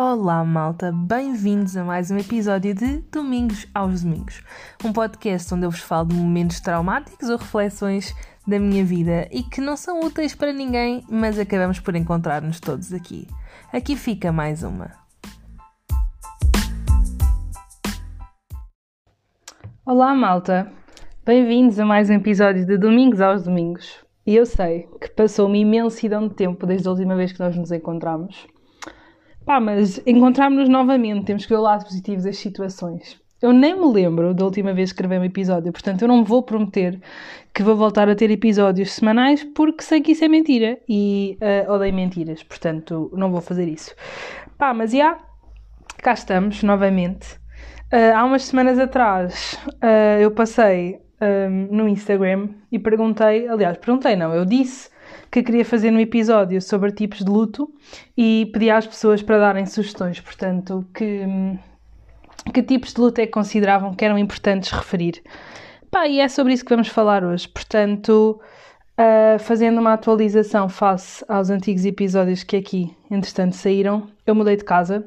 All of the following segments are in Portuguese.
Olá, malta! Bem-vindos a mais um episódio de Domingos aos Domingos, um podcast onde eu vos falo de momentos traumáticos ou reflexões da minha vida e que não são úteis para ninguém, mas acabamos por encontrar-nos todos aqui. Aqui fica mais uma. Olá, malta! Bem-vindos a mais um episódio de Domingos aos Domingos. E eu sei que passou uma imensidão de tempo desde a última vez que nós nos encontramos. Pá, mas encontramos-nos novamente, temos que ver o lado positivo das situações. Eu nem me lembro da última vez que gravei um episódio, portanto eu não vou prometer que vou voltar a ter episódios semanais porque sei que isso é mentira e uh, odeio mentiras, portanto não vou fazer isso. Pá, mas já, cá estamos novamente. Uh, há umas semanas atrás uh, eu passei um, no Instagram e perguntei, aliás, perguntei não, eu disse que queria fazer no episódio sobre tipos de luto e pedi às pessoas para darem sugestões, portanto, que, que tipos de luto é que consideravam que eram importantes referir. Pá, e é sobre isso que vamos falar hoje, portanto, uh, fazendo uma atualização face aos antigos episódios que aqui, entretanto, saíram, eu mudei de casa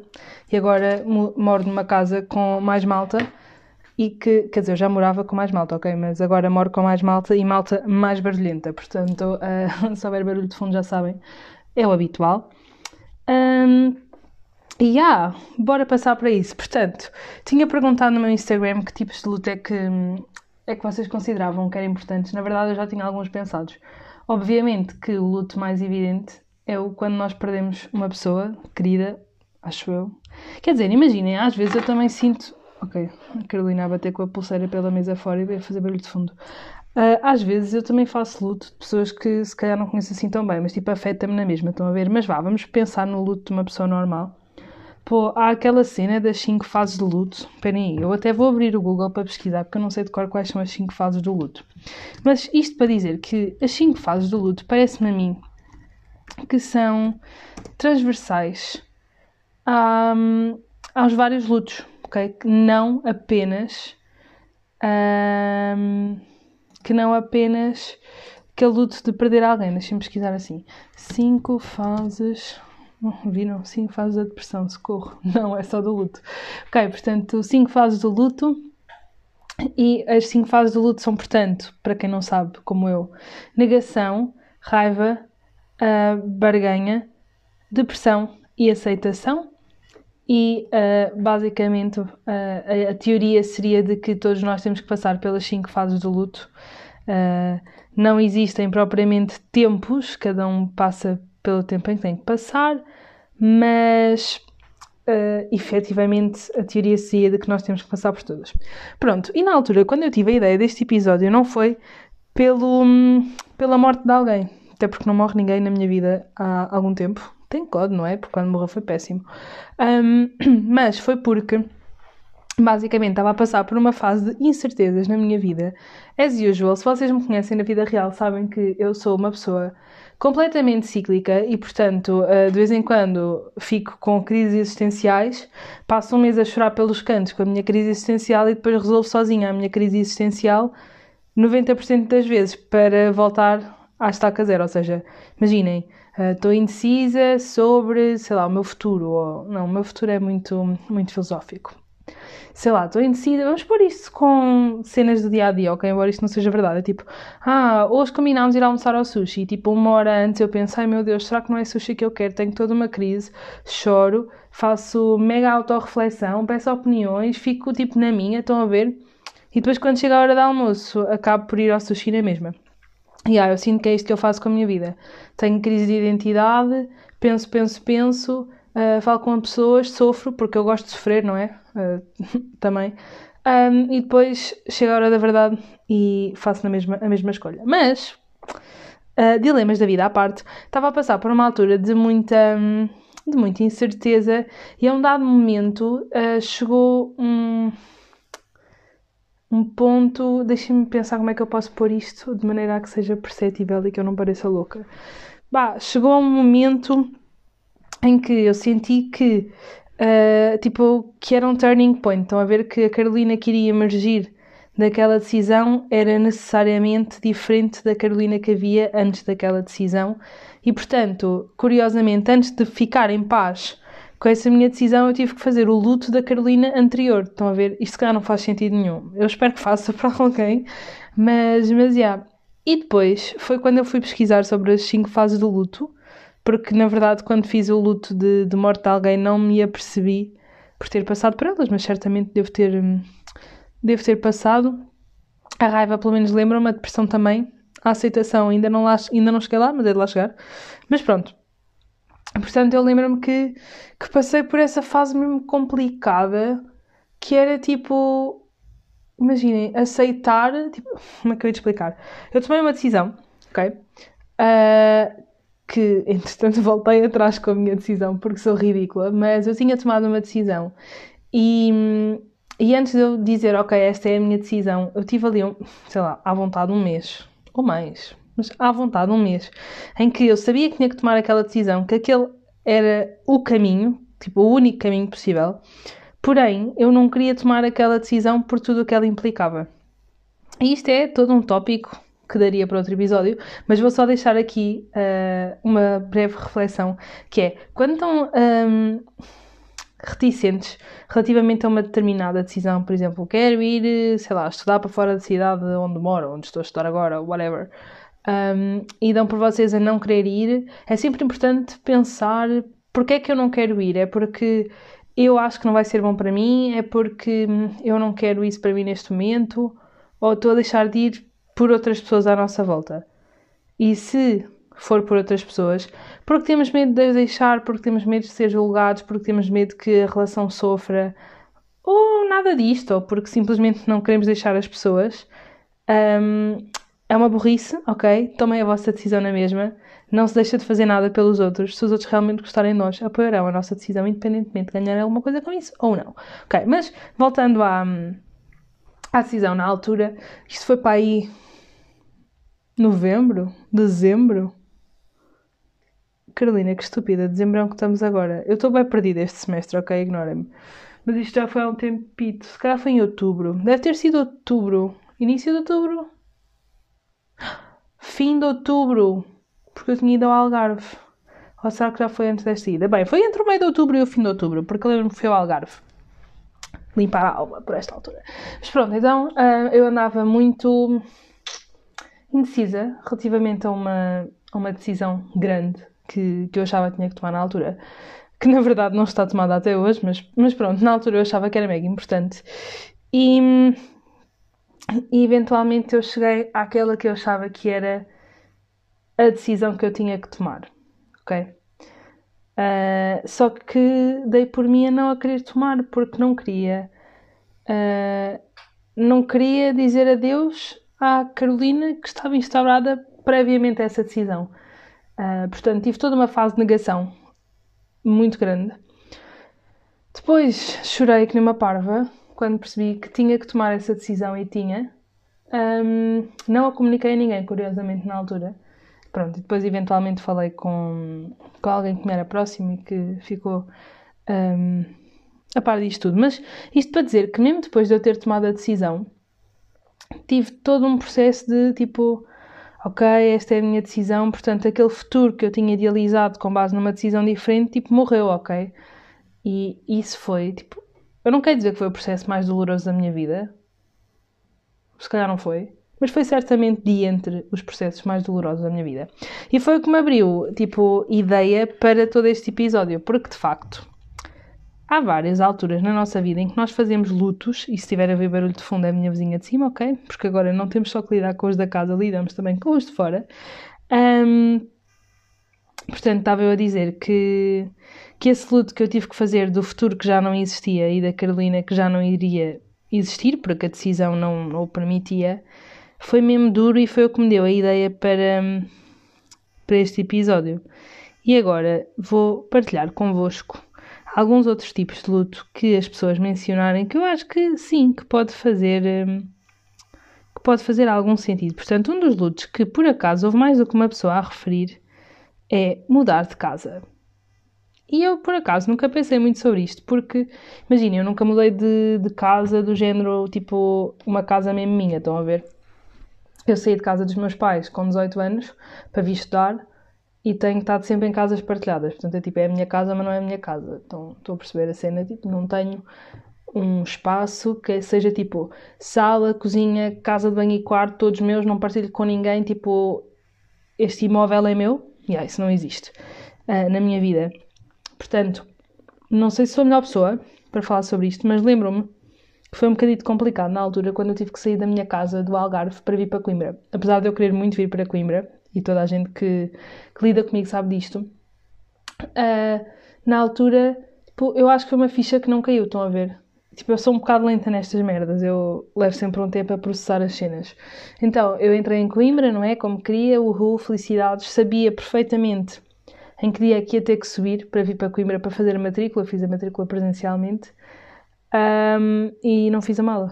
e agora moro numa casa com mais malta e que, quer dizer, eu já morava com mais malta, ok? Mas agora moro com mais malta e malta mais barulhenta, portanto, uh, se houver barulho de fundo já sabem, é o habitual. Um, e yeah, bora passar para isso. Portanto, tinha perguntado no meu Instagram que tipos de luta é que, é que vocês consideravam que eram importantes. Na verdade, eu já tinha alguns pensados. Obviamente que o luto mais evidente é o quando nós perdemos uma pessoa querida, acho eu. Quer dizer, imaginem, às vezes eu também sinto Ok, a Carolina a bater com a pulseira pela mesa fora e a fazer barulho de fundo. Uh, às vezes eu também faço luto de pessoas que se calhar não conheço assim tão bem, mas tipo afeta-me na mesma, estão a ver? Mas vá, vamos pensar no luto de uma pessoa normal. Pô, há aquela cena das 5 fases de luto. Esperem aí, eu até vou abrir o Google para pesquisar, porque eu não sei de cor quais são as 5 fases do luto. Mas isto para dizer que as 5 fases do luto parece-me a mim que são transversais a, aos vários lutos Que não apenas. Um, que não apenas aquele luto de perder alguém. Deixem-me pesquisar assim. Cinco fases. viram? Cinco fases da depressão, socorro. Não, é só do luto. Ok, portanto, cinco fases do luto. E as cinco fases do luto são, portanto, para quem não sabe, como eu, negação, raiva, uh, barganha, depressão e aceitação e uh, basicamente uh, a, a, teoria seria de que todos nós temos que passar pelas cinco fases do luto. Uh, não existem propriamente tempos, cada um passa pelo tempo em que tem que passar, mas uh, efetivamente a teoria seria de que nós temos que passar por todas. Pronto, e na altura, quando eu tive a ideia deste episódio, não foi pelo, pela morte de alguém, até porque não morre ninguém na minha vida há algum tempo, tem código, não é? Porque quando morreu foi péssimo. Um, mas foi porque basicamente estava a passar por uma fase de incertezas na minha vida. As usual, se vocês me conhecem na vida real, sabem que eu sou uma pessoa completamente cíclica e, portanto, ah, de vez em quando fico com crises existenciais, passo um mês a chorar pelos cantos com a minha crise existencial e depois resolvo sozinha a minha crise existencial 90% das vezes para voltar à estaca zero. Ou seja, imaginem, estou uh, indecisa sobre, sei lá, o meu futuro. Ou, não, o meu futuro é muito, muito filosófico. Sei lá, estou indecisa, vamos pôr isso com cenas do dia a dia, ok? Embora isto não seja verdade. É tipo, ah, hoje combinámos ir almoçar ao sushi. E tipo, uma hora antes eu penso, ai meu Deus, será que não é sushi que eu quero? Tenho toda uma crise, choro, faço mega autorreflexão, peço opiniões, fico tipo na minha, estão a ver? E depois quando chega a hora do almoço, acabo por ir ao sushi na mesma. E yeah, eu sinto que é isto que eu faço com a minha vida. Tenho crise de identidade, penso, penso, penso, uh, falo com pessoas, sofro, porque eu gosto de sofrer, não é? Uh, também. Um, e depois chega a hora da verdade e faço a mesma, a mesma escolha. Mas, uh, dilemas da vida à parte, estava a passar por uma altura de muita, de muita incerteza e a um dado momento chegou um um ponto. Deixem-me pensar como é que eu posso pôr isto de maneira a que seja perceptível e que eu não pareça louca. Bah, chegou um momento em que eu senti que, uh, tipo, que era um turning point. Estão a ver que a Carolina queria emergir daquela decisão era necessariamente diferente da Carolina que havia antes daquela decisão. E, portanto, curiosamente, antes de ficar em paz com essa minha decisão eu tive que fazer o luto da Carolina anterior. Estão a ver? Isto cá não faz sentido nenhum. Eu espero que faça para alguém, mas, mas. E depois foi quando eu fui pesquisar sobre as 5 fases do luto, porque na verdade quando fiz o luto de, de morte de alguém não me apercebi por ter passado por elas, mas certamente devo ter, devo ter passado. A raiva, pelo menos, lembra-me, a depressão também. A aceitação, ainda não, lá, ainda não cheguei lá, mas é de lá chegar. Mas pronto. Portanto, eu lembro-me que, que passei por essa fase mesmo complicada, que era tipo. Imaginem, aceitar. Tipo, como é que eu ia te explicar? Eu tomei uma decisão, ok? Uh, que entretanto voltei atrás com a minha decisão porque sou ridícula, mas eu tinha tomado uma decisão e, e antes de eu dizer, ok, esta é a minha decisão, eu tive ali, sei lá, à vontade um mês ou mais, mas à vontade um mês, em que eu sabia que tinha que tomar aquela decisão, que aquele era o caminho, tipo o único caminho possível, porém eu não queria tomar aquela decisão por tudo o que ela implicava. E isto é todo um tópico que daria para outro episódio, mas vou só deixar aqui uh, uma breve reflexão, que é, quando estão um, reticentes relativamente a uma determinada decisão, por exemplo, quero ir, sei lá, estudar para fora da cidade onde moro, onde estou a estudar agora, whatever, um, e dão por vocês a não querer ir, é sempre importante pensar porque é que eu não quero ir, é porque eu acho que não vai ser bom para mim, é porque eu não quero isso para mim neste momento, ou estou a deixar de ir por outras pessoas à nossa volta. E se for por outras pessoas, porque temos medo de deixar, porque temos medo de ser julgados, porque temos medo que a relação sofra, ou nada disto, ou porque simplesmente não queremos deixar as pessoas, um, é uma burrice, ok? Tomem a vossa decisão na mesma. Não se deixa de fazer nada pelos outros. Se os outros realmente gostarem de nós, apoiarão a nossa decisão, independentemente de ganhar alguma coisa com isso ou não. Ok, mas voltando à, à decisão na altura, isto foi para aí novembro, dezembro. Carolina, que estúpida, dezembro é que estamos agora. Eu estou bem perdida este semestre, ok? Ignorem-me. Mas isto já foi há um tempito. Se calhar foi em outubro. Deve ter sido outubro. Início de outubro? Fim de outubro. Porque eu tinha ido ao Algarve. Ou será que já foi antes desta ida? Bem, foi entre o meio de outubro e o fim de outubro. Porque lembro-me que foi ao Algarve. Limpar a alma por esta altura. Mas pronto, então uh, eu andava muito indecisa relativamente a uma, a uma decisão grande que, que eu achava que tinha que tomar na altura. Que na verdade não está tomada até hoje, mas, mas pronto, na altura eu achava que era mega importante. E, e eventualmente eu cheguei àquela que eu achava que era a decisão que eu tinha que tomar. Ok? Uh, só que dei por mim a não a querer tomar porque não queria. Uh, não queria dizer adeus à Carolina que estava instaurada previamente a essa decisão. Uh, portanto, tive toda uma fase de negação muito grande. Depois chorei que nem uma parva quando percebi que tinha que tomar essa decisão e tinha. Um, não a comuniquei a ninguém, curiosamente, na altura. Pronto, e depois eventualmente falei com, com alguém que me era próximo e que ficou um, a par disto tudo. Mas isto para dizer que mesmo depois de eu ter tomado a decisão, tive todo um processo de tipo, ok, esta é a minha decisão, portanto, aquele futuro que eu tinha idealizado com base numa decisão diferente, tipo, morreu, ok? E isso foi, tipo, eu não quero dizer que foi o processo mais doloroso da minha vida, se calhar não foi, mas foi certamente de entre os processos mais dolorosos da minha vida. E foi o que me abriu, tipo, ideia para todo este episódio, porque de facto há várias alturas na nossa vida em que nós fazemos lutos, e se tiver a ver barulho de fundo é a minha vizinha de cima, ok? Porque agora não temos só que lidar com os da casa, lidamos também com os de fora. Um, portanto, estava eu a dizer que, que esse luto que eu tive que fazer do futuro que já não existia e da Carolina que já não iria existir, porque a decisão não, não o permitia, foi mesmo duro e foi o que me deu a ideia para, para este episódio. E agora vou partilhar convosco alguns outros tipos de luto que as pessoas mencionarem que eu acho que sim, que pode fazer hum, que pode fazer algum sentido. Portanto, um dos lutos que por acaso houve mais do que uma pessoa a referir é mudar de casa. E eu, por acaso, nunca pensei muito sobre isto, porque, imagina, eu nunca mudei de, de casa do género, tipo, uma casa mesmo minha, estão a ver? Eu saí de casa dos meus pais com 18 anos para vir estudar e tenho estado sempre em casas partilhadas. Portanto, é tipo, é a minha casa, mas não é a minha casa. Então, estou a perceber a cena, tipo, não tenho um espaço que seja tipo sala, cozinha, casa de banho e quarto, todos meus, não partilho com ninguém, tipo, este imóvel é meu. Yeah, isso não existe uh, na minha vida. Portanto, não sei se sou a melhor pessoa para falar sobre isto, mas lembro-me que foi um bocadinho complicado na altura quando eu tive que sair da minha casa do Algarve para vir para Coimbra. Apesar de eu querer muito vir para Coimbra, e toda a gente que, que lida comigo sabe disto, uh, na altura, eu acho que foi uma ficha que não caiu, estão a ver? Tipo, eu sou um bocado lenta nestas merdas, eu levo sempre um tempo a processar as cenas. Então, eu entrei em Coimbra, não é? Como queria, uhul, felicidades, sabia perfeitamente em que dia é que ia ter que subir para vir para Coimbra para fazer a matrícula, fiz a matrícula presencialmente. Um, e não fiz a mala.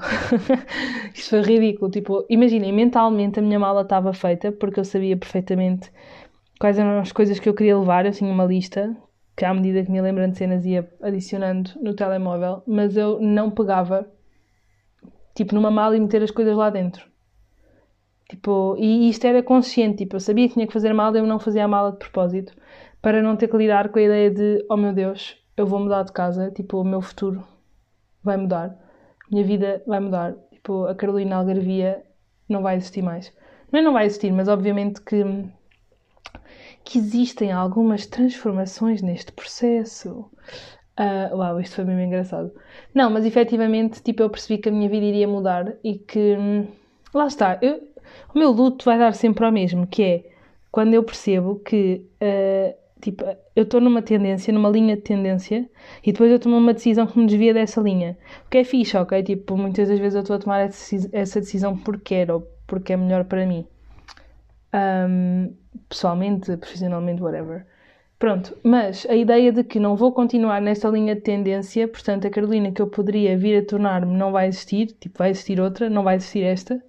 Isto foi ridículo. Tipo, imaginem, mentalmente a minha mala estava feita porque eu sabia perfeitamente quais eram as coisas que eu queria levar. Eu tinha uma lista que, à medida que me lembrando de cenas, ia adicionando no telemóvel, mas eu não pegava tipo numa mala e meter as coisas lá dentro. Tipo, e isto era consciente. Tipo, eu sabia que tinha que fazer a mala, eu não fazia a mala de propósito para não ter que lidar com a ideia de, oh meu Deus, eu vou mudar de casa, tipo, o meu futuro vai mudar, minha vida vai mudar. Tipo, a Carolina Algarvia não vai existir mais. Não é não vai existir, mas obviamente que, que existem algumas transformações neste processo. Uh, uau, isto foi mesmo engraçado. Não, mas efetivamente, tipo, eu percebi que a minha vida iria mudar e que. Lá está, eu, o meu luto vai dar sempre ao mesmo, que é quando eu percebo que uh, Tipo, eu estou numa tendência, numa linha de tendência, e depois eu tomo uma decisão que me desvia dessa linha. O que é fixe, ok? Tipo, muitas das vezes eu estou a tomar essa decisão porque quero, ou porque é melhor para mim. Um, pessoalmente, profissionalmente, whatever. Pronto, mas a ideia de que não vou continuar nesta linha de tendência, portanto, a Carolina que eu poderia vir a tornar-me não vai existir, tipo, vai existir outra, não vai existir esta.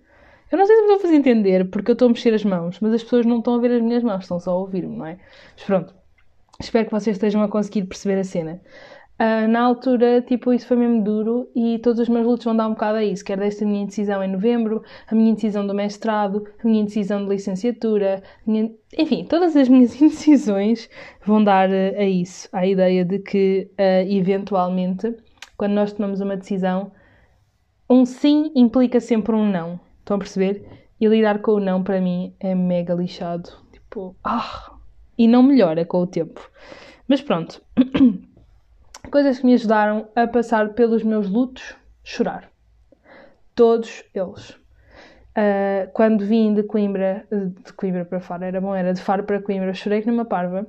Eu não sei se me estou a fazer entender, porque eu estou a mexer as mãos, mas as pessoas não estão a ver as minhas mãos, estão só a ouvir-me, não é? Mas pronto. Espero que vocês estejam a conseguir perceber a cena. Uh, na altura, tipo, isso foi mesmo duro e todos os meus lutos vão dar um bocado a isso. Quer desta minha indecisão em novembro, a minha indecisão do mestrado, a minha indecisão de licenciatura, minha... enfim, todas as minhas indecisões vão dar uh, a isso, à ideia de que, uh, eventualmente, quando nós tomamos uma decisão, um sim implica sempre um não. Estão a perceber? E lidar com o não, para mim, é mega lixado. Tipo, ah, e não melhora com o tempo. Mas pronto, coisas que me ajudaram a passar pelos meus lutos, chorar. Todos eles. Uh, quando vim de Coimbra, de Coimbra para Faro, era bom, era de Faro para Coimbra, chorei numa parva.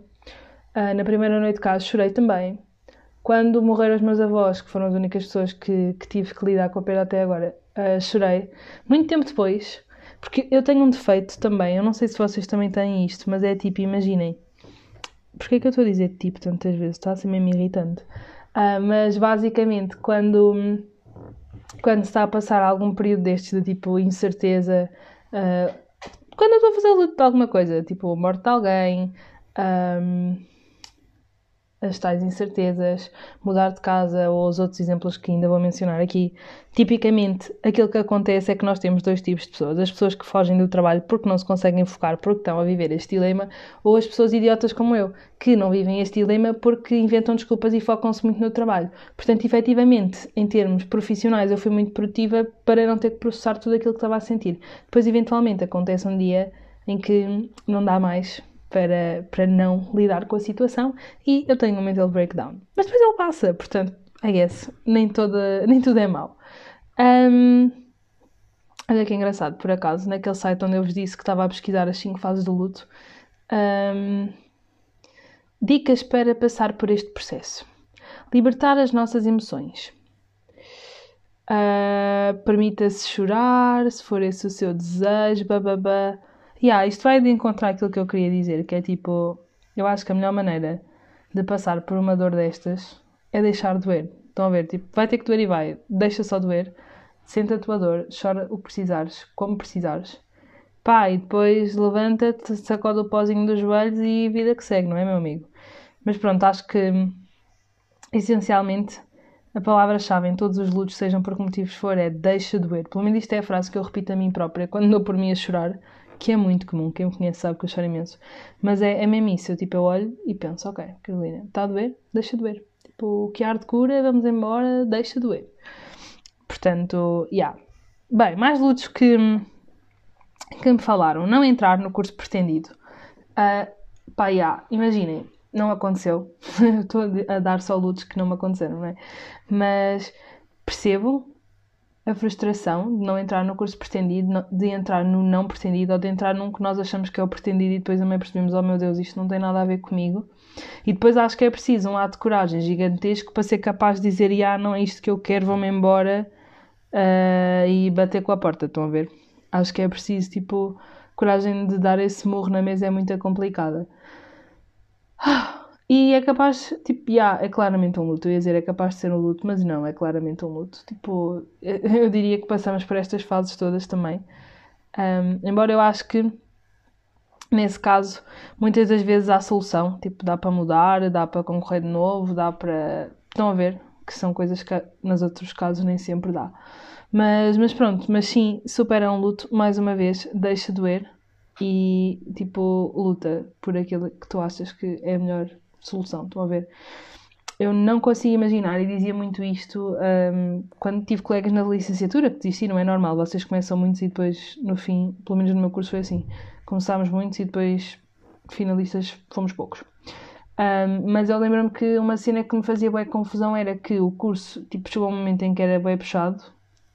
Uh, na primeira noite de casa chorei também. Quando morreram os meus avós, que foram as únicas pessoas que, que tive que lidar com a perda até agora, uh, chorei. Muito tempo depois, porque eu tenho um defeito também, eu não sei se vocês também têm isto, mas é tipo, imaginem. Porquê que eu estou a dizer tipo tantas vezes? Está a ser mesmo irritante. Uh, mas basicamente, quando, quando está a passar algum período destes de tipo incerteza, uh, quando eu estou a fazer luto de alguma coisa, tipo morte de alguém, um, as tais incertezas, mudar de casa ou os outros exemplos que ainda vou mencionar aqui. Tipicamente, aquilo que acontece é que nós temos dois tipos de pessoas: as pessoas que fogem do trabalho porque não se conseguem focar, porque estão a viver este dilema, ou as pessoas idiotas como eu, que não vivem este dilema porque inventam desculpas e focam-se muito no trabalho. Portanto, efetivamente, em termos profissionais, eu fui muito produtiva para não ter que processar tudo aquilo que estava a sentir. Depois, eventualmente, acontece um dia em que não dá mais para, para não lidar com a situação e eu tenho um mental breakdown. Mas depois ele passa, portanto, I guess, nem, toda, nem tudo é mau. Um, olha que engraçado, por acaso, naquele site onde eu vos disse que estava a pesquisar as 5 fases do luto, um, dicas para passar por este processo. Libertar as nossas emoções. Uh, Permita-se chorar, se for esse o seu desejo, bababá yeah, isto vai de encontrar aquilo que eu queria dizer, que é tipo, eu acho que a melhor maneira de passar por uma dor destas é deixar doer. Estão a ver? Tipo, vai ter que doer e vai. Deixa só doer. Senta a tua dor, chora o que precisares, como precisares. Pá, e depois levanta-te, sacode o pozinho dos joelhos e vida que segue, não é, meu amigo? Mas pronto, acho que essencialmente a palavra-chave em todos os lutos, sejam por que motivos for, é deixa doer. Pelo menos isto é a frase que eu repito a mim própria quando dou por mim a chorar que é muito comum, quem me conhece sabe que eu choro imenso, mas é, é mesmo isso, eu, tipo, eu olho e penso, ok, Carolina, está a doer? Deixa doer. Tipo, que arde cura, vamos embora, deixa doer. Portanto, já. Yeah. Bem, mais lutos que, que me falaram. Não entrar no curso pretendido. Uh, pá, yeah, imaginem, não aconteceu. Estou a dar só lutos que não me aconteceram, não é? Mas percebo a frustração de não entrar no curso pretendido, de entrar no não pretendido ou de entrar num que nós achamos que é o pretendido e depois também percebemos, oh meu Deus, isto não tem nada a ver comigo. E depois acho que é preciso um ato de coragem gigantesco para ser capaz de dizer, ah, não é isto que eu quero, vou-me embora uh, e bater com a porta, estão a ver? Acho que é preciso, tipo, coragem de dar esse morro na mesa é muito complicada. E é capaz, tipo, yeah, é claramente um luto. Eu ia dizer é capaz de ser um luto, mas não, é claramente um luto. Tipo, eu diria que passamos por estas fases todas também. Um, embora eu acho que, nesse caso, muitas das vezes há solução. Tipo, dá para mudar, dá para concorrer de novo, dá para. Estão a ver? Que são coisas que nos outros casos nem sempre dá. Mas, mas pronto, mas sim, supera um luto, mais uma vez, deixa doer e, tipo, luta por aquilo que tu achas que é melhor solução. Estão a ver? Eu não consigo imaginar, e dizia muito isto um, quando tive colegas na licenciatura que desistiram, é normal, vocês começam muitos e depois, no fim, pelo menos no meu curso foi assim, começámos muitos e depois finalistas fomos poucos. Um, mas eu lembro-me que uma cena que me fazia boa confusão era que o curso, tipo, chegou um momento em que era bem puxado,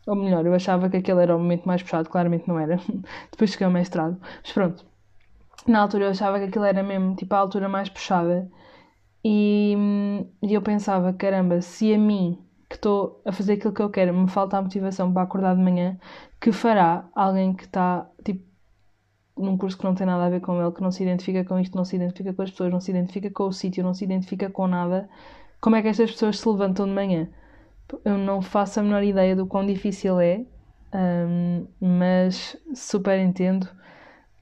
ou melhor, eu achava que aquele era o momento mais puxado, claramente não era. Depois cheguei ao mestrado. Mas pronto. Na altura eu achava que aquilo era mesmo, tipo, a altura mais puxada. E, e eu pensava, caramba, se a mim, que estou a fazer aquilo que eu quero, me falta a motivação para acordar de manhã, que fará alguém que está, tipo, num curso que não tem nada a ver com ele, que não se identifica com isto, não se identifica com as pessoas, não se identifica com o sítio, não se identifica com nada, como é que estas pessoas se levantam de manhã? Eu não faço a menor ideia do quão difícil é, um, mas super entendo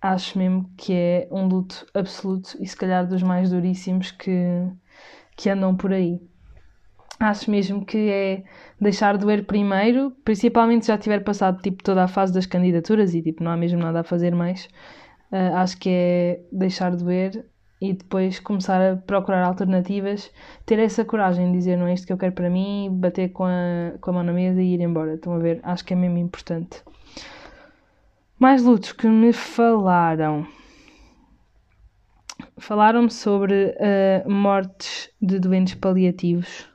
acho mesmo que é um luto absoluto e se calhar dos mais duríssimos que, que andam por aí. Acho mesmo que é deixar doer primeiro, principalmente se já tiver passado tipo, toda a fase das candidaturas e tipo, não há mesmo nada a fazer mais. Uh, acho que é deixar doer e depois começar a procurar alternativas, ter essa coragem de dizer não é isto que eu quero para mim, bater com a, com a mão na mesa e ir embora. Estão a ver? Acho que é mesmo importante. Mais lutos que me falaram. Falaram-me sobre uh, mortes de doentes paliativos.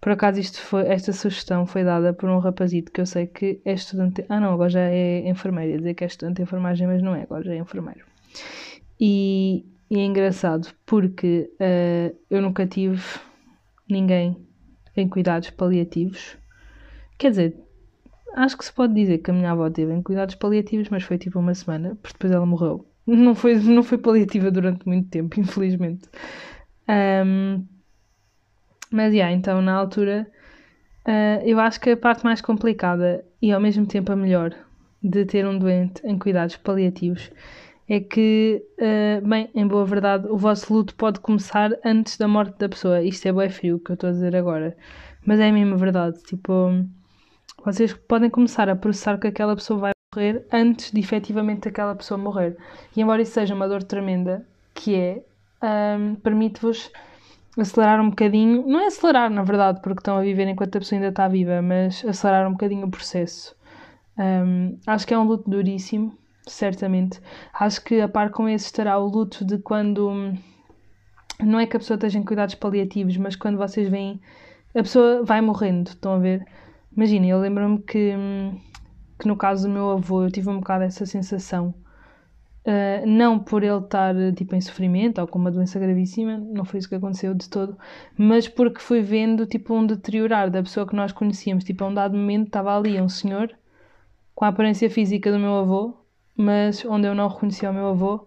Por acaso isto foi, esta sugestão foi dada por um rapazito que eu sei que é estudante. Ah não, agora já é enfermeiro. Ia dizer que é estudante de enfermagem, mas não é, agora já é enfermeiro. E, e é engraçado porque uh, eu nunca tive ninguém em cuidados paliativos. Quer dizer, acho que se pode dizer que a minha avó teve em cuidados paliativos, mas foi tipo uma semana, porque depois ela morreu. Não foi, não foi paliativa durante muito tempo, infelizmente. Um, mas, yeah, então, na altura, uh, eu acho que a parte mais complicada e ao mesmo tempo a melhor de ter um doente em cuidados paliativos é que, uh, bem, em boa verdade, o vosso luto pode começar antes da morte da pessoa. Isto é bem frio, que eu estou a dizer agora. Mas é a mesma verdade. Tipo, vocês podem começar a processar que aquela pessoa vai morrer antes de efetivamente aquela pessoa morrer. E embora isso seja uma dor tremenda, que é, um, permite-vos acelerar um bocadinho, não é acelerar na verdade, porque estão a viver enquanto a pessoa ainda está viva, mas acelerar um bocadinho o processo. Um, acho que é um luto duríssimo, certamente. Acho que a par com esse estará o luto de quando não é que a pessoa esteja em cuidados paliativos, mas quando vocês veem a pessoa vai morrendo, estão a ver? Imagina, eu lembro-me que, que no caso do meu avô eu tive um bocado essa sensação. Uh, não por ele estar tipo, em sofrimento ou com uma doença gravíssima, não foi isso que aconteceu de todo, mas porque fui vendo tipo, um deteriorar da pessoa que nós conhecíamos. Tipo, a um dado momento estava ali um senhor com a aparência física do meu avô, mas onde eu não reconhecia o meu avô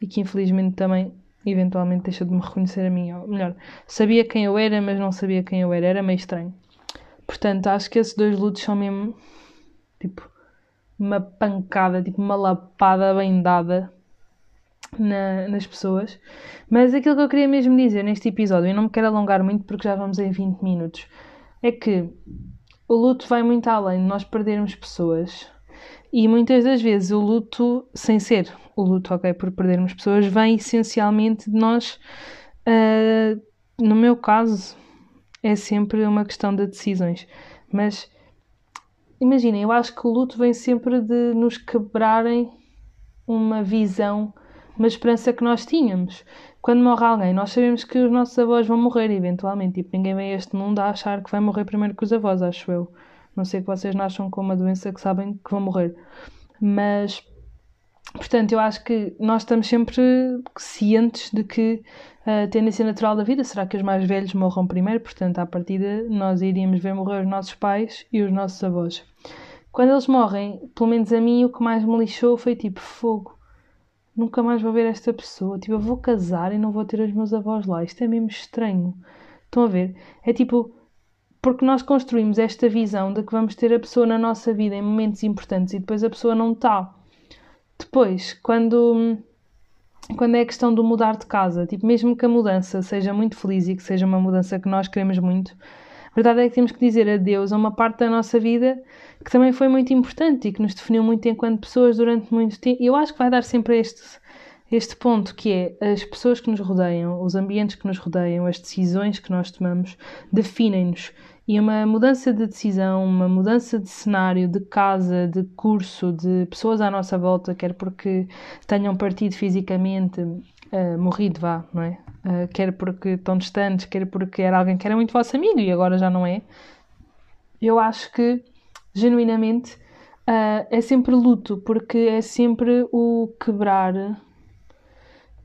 e que infelizmente também eventualmente deixou de me reconhecer a mim. Ou melhor, sabia quem eu era, mas não sabia quem eu era, era meio estranho. Portanto, acho que esses dois lutos são mesmo tipo uma pancada, tipo uma lapada bem dada na, nas pessoas. Mas aquilo que eu queria mesmo dizer neste episódio, e não me quero alongar muito porque já vamos em 20 minutos, é que o luto vai muito além de nós perdermos pessoas. E muitas das vezes o luto, sem ser o luto, ok, por perdermos pessoas, vem essencialmente de nós. Uh, no meu caso, é sempre uma questão de decisões. Mas imaginem, eu acho que o luto vem sempre de nos quebrarem uma visão, uma esperança que nós tínhamos. Quando morre alguém, nós sabemos que os nossos avós vão morrer eventualmente. Tipo, ninguém vem a este mundo a achar que vai morrer primeiro que os avós, acho eu. Não sei que vocês nasçam com uma doença que sabem que vão morrer. Mas, portanto, eu acho que nós estamos sempre cientes de que a tendência natural da vida será que os mais velhos morram primeiro. Portanto, à partida, nós iríamos ver morrer os nossos pais e os nossos avós. Quando eles morrem, pelo menos a mim, o que mais me lixou foi tipo fogo. Nunca mais vou ver esta pessoa. Tipo, eu vou casar e não vou ter os meus avós lá. Isto é mesmo estranho. Estão a ver? É tipo, porque nós construímos esta visão de que vamos ter a pessoa na nossa vida em momentos importantes e depois a pessoa não está. Depois, quando, quando é a questão do mudar de casa, tipo, mesmo que a mudança seja muito feliz e que seja uma mudança que nós queremos muito, a verdade é que temos que dizer adeus a uma parte da nossa vida que também foi muito importante e que nos definiu muito enquanto pessoas durante muito tempo. E eu acho que vai dar sempre este, este ponto que é as pessoas que nos rodeiam, os ambientes que nos rodeiam, as decisões que nós tomamos definem-nos e uma mudança de decisão, uma mudança de cenário, de casa, de curso, de pessoas à nossa volta, quer porque tenham partido fisicamente, uh, morrido, vá, não é? Uh, quer porque estão distantes, quer porque era alguém que era muito vosso amigo e agora já não é. Eu acho que, genuinamente, uh, é sempre luto, porque é sempre o quebrar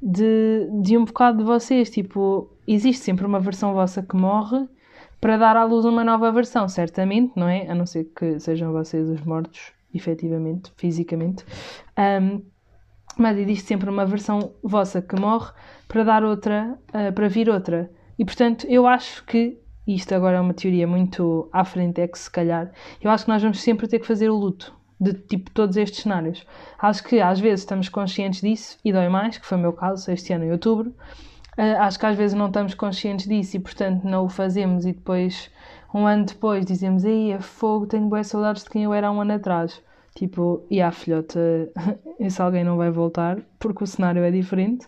de, de um bocado de vocês. Tipo, existe sempre uma versão vossa que morre para dar à luz uma nova versão, certamente, não é? A não ser que sejam vocês os mortos, efetivamente, fisicamente. Um, mas existe sempre uma versão vossa que morre para dar outra, uh, para vir outra. E portanto, eu acho que, isto agora é uma teoria muito à frente, é que se calhar, eu acho que nós vamos sempre ter que fazer o luto de tipo todos estes cenários. Acho que às vezes estamos conscientes disso e dói mais, que foi o meu caso este ano em outubro, acho que às vezes não estamos conscientes disso e, portanto, não o fazemos e depois, um ano depois, dizemos: Ei, é fogo, tenho boas saudades de quem eu era há um ano atrás. Tipo, e a filhota, esse alguém não vai voltar porque o cenário é diferente.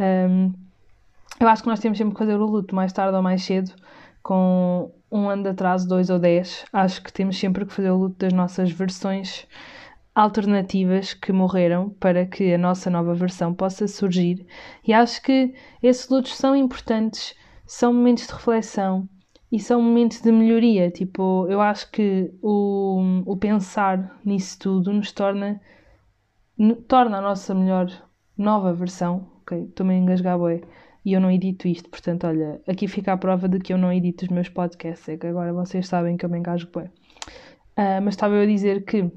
Um, eu acho que nós temos sempre que fazer o luto mais tarde ou mais cedo, com um ano de atraso, dois ou dez. Acho que temos sempre que fazer o luto das nossas versões alternativas que morreram para que a nossa nova versão possa surgir. E acho que esses lutos são importantes, são momentos de reflexão e são momentos de melhoria. Tipo, eu acho que o, o pensar nisso tudo nos torna, torna a nossa melhor nova versão. Ok, estou-me a engasgar, boi. E eu não edito isto, portanto, olha, aqui fica a prova de que eu não edito os meus podcasts. É que agora vocês sabem que eu me engasgo, boi. Uh, mas estava eu a dizer que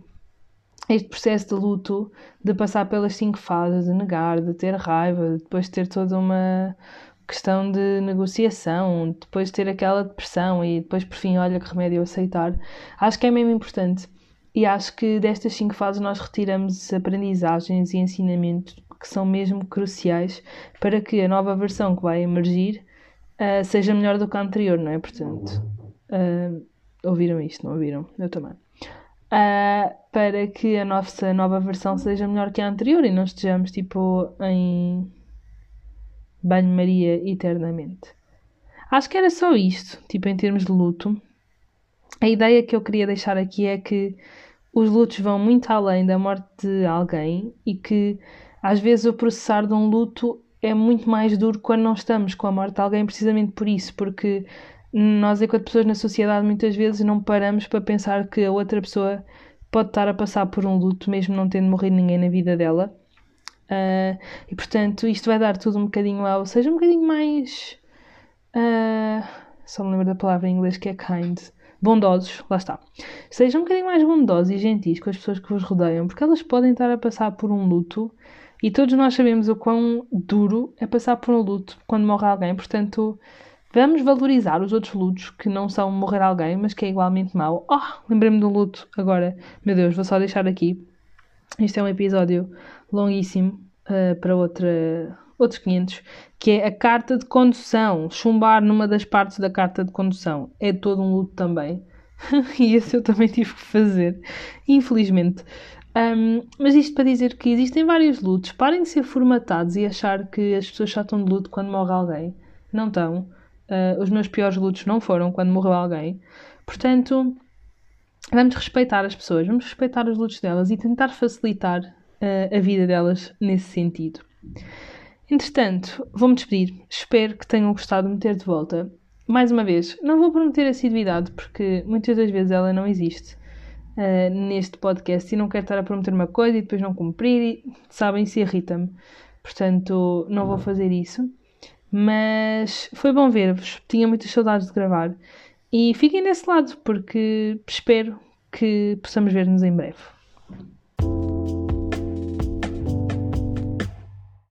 este processo de luto, de passar pelas cinco fases, de negar, de ter raiva, de depois ter toda uma questão de negociação, depois ter aquela depressão e depois por fim, olha que remédio aceitar, acho que é mesmo importante. E acho que destas cinco fases nós retiramos aprendizagens e ensinamentos que são mesmo cruciais para que a nova versão que vai emergir uh, seja melhor do que a anterior, não é? Portanto, uh, ouviram isto, não ouviram? Eu também uh, para que a nossa nova versão seja melhor que a anterior e não estejamos tipo em banho-maria eternamente. Acho que era só isto, tipo em termos de luto. A ideia que eu queria deixar aqui é que os lutos vão muito além da morte de alguém e que às vezes o processar de um luto é muito mais duro quando não estamos com a morte de alguém, precisamente por isso, porque nós, enquanto pessoas na sociedade, muitas vezes não paramos para pensar que a outra pessoa pode estar a passar por um luto, mesmo não tendo morrido ninguém na vida dela. Uh, e portanto, isto vai dar tudo um bocadinho ao, seja um bocadinho mais. Uh, só me lembro da palavra em inglês que é kind. Bondosos, lá está. Sejam um bocadinho mais bondosos e gentis com as pessoas que vos rodeiam, porque elas podem estar a passar por um luto e todos nós sabemos o quão duro é passar por um luto quando morre alguém. Portanto, Vamos valorizar os outros lutos que não são morrer alguém, mas que é igualmente mau. Oh, lembrei-me do luto agora. Meu Deus, vou só deixar aqui. Este é um episódio longuíssimo uh, para outra, outros 500, que é a carta de condução. Chumbar numa das partes da carta de condução é todo um luto também. e esse eu também tive que fazer, infelizmente. Um, mas isto para dizer que existem vários lutos. Parem de ser formatados e achar que as pessoas só estão de luto quando morre alguém. Não estão. Uh, os meus piores lutos não foram quando morreu alguém. Portanto, vamos respeitar as pessoas, vamos respeitar os lutos delas e tentar facilitar uh, a vida delas nesse sentido. Entretanto, vou-me despedir. Espero que tenham gostado de me ter de volta. Mais uma vez, não vou prometer assiduidade porque muitas das vezes ela não existe uh, neste podcast e não quero estar a prometer uma coisa e depois não cumprir e, sabem, se irrita-me. Portanto, não vou fazer isso. Mas foi bom ver-vos, tinha muitas saudades de gravar. E fiquem desse lado, porque espero que possamos ver-nos em breve.